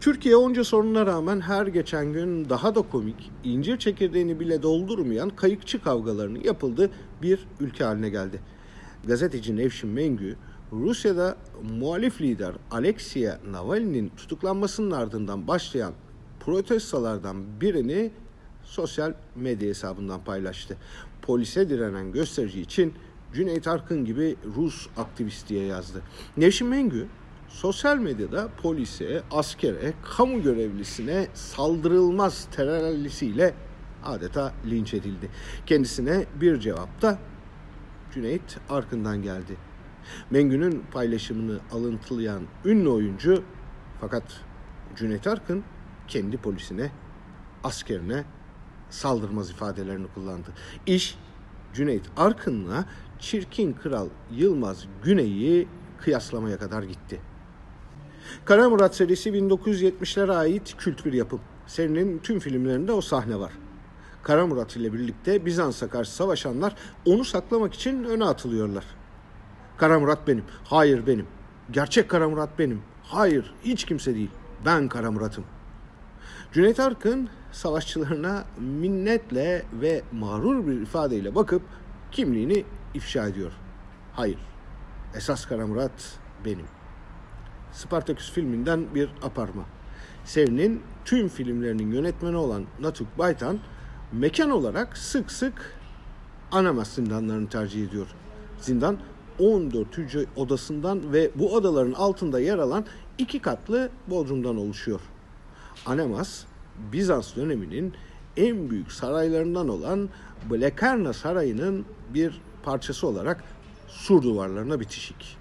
Türkiye onca sorununa rağmen her geçen gün daha da komik, incir çekirdeğini bile doldurmayan kayıkçı kavgalarının yapıldığı bir ülke haline geldi. Gazeteci Nevşin Mengü, Rusya'da muhalif lider Alexei Navalny'nin tutuklanmasının ardından başlayan protestolardan birini sosyal medya hesabından paylaştı. Polise direnen gösterici için Cüneyt Arkın gibi Rus aktivist diye yazdı. Nevşin Mengü sosyal medyada polise, askere, kamu görevlisine saldırılmaz terörlisiyle adeta linç edildi. Kendisine bir cevap da Cüneyt Arkın'dan geldi. Mengü'nün paylaşımını alıntılayan ünlü oyuncu fakat Cüneyt Arkın kendi polisine, askerine saldırmaz ifadelerini kullandı. İş Cüneyt Arkın'la Çirkin Kral Yılmaz Güney'i kıyaslamaya kadar gitti. Kara Murat serisi 1970'lere ait kült bir yapım. Serinin tüm filmlerinde o sahne var. Kara Murat ile birlikte Bizans'a karşı savaşanlar onu saklamak için öne atılıyorlar. Kara Murat benim. Hayır benim. Gerçek Kara Murat benim. Hayır hiç kimse değil. Ben Kara Murat'ım. Cüneyt Arkın savaşçılarına minnetle ve mağrur bir ifadeyle bakıp kimliğini ifşa ediyor. Hayır. Esas Kara Murat benim. Spartaküs filminden bir aparma. Serinin tüm filmlerinin yönetmeni olan Natuk Baytan mekan olarak sık sık Anamas zindanlarını tercih ediyor. Zindan 14 hücre odasından ve bu odaların altında yer alan iki katlı bodrumdan oluşuyor. Anamas, Bizans döneminin en büyük saraylarından olan Blekarna Sarayı'nın bir parçası olarak sur duvarlarına bitişik.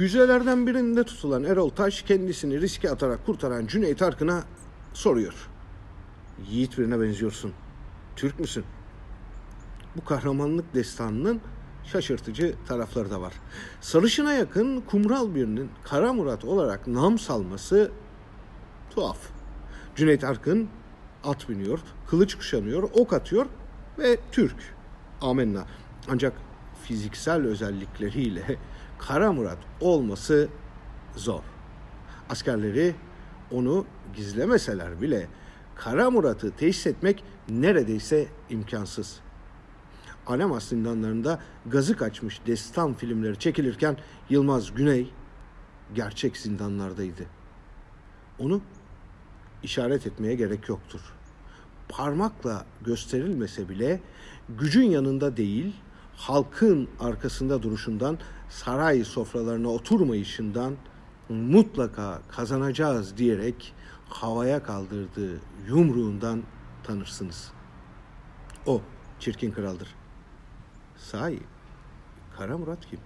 Hücrelerden birinde tutulan Erol Taş kendisini riske atarak kurtaran Cüneyt Arkın'a soruyor. Yiğit birine benziyorsun. Türk müsün? Bu kahramanlık destanının şaşırtıcı tarafları da var. Sarışına yakın kumral birinin Kara Murat olarak nam salması tuhaf. Cüneyt Arkın at biniyor, kılıç kuşanıyor, ok atıyor ve Türk. Amenna. Ancak fiziksel özellikleriyle Kara Murat olması zor. Askerleri onu gizlemeseler bile Kara Murat'ı teşhis etmek neredeyse imkansız. Anamas zindanlarında gazı kaçmış destan filmleri çekilirken Yılmaz Güney gerçek zindanlardaydı. Onu işaret etmeye gerek yoktur. Parmakla gösterilmese bile gücün yanında değil, halkın arkasında duruşundan, saray sofralarına oturmayışından mutlaka kazanacağız diyerek havaya kaldırdığı yumruğundan tanırsınız. O çirkin kraldır. Sahi Kara Murat kim?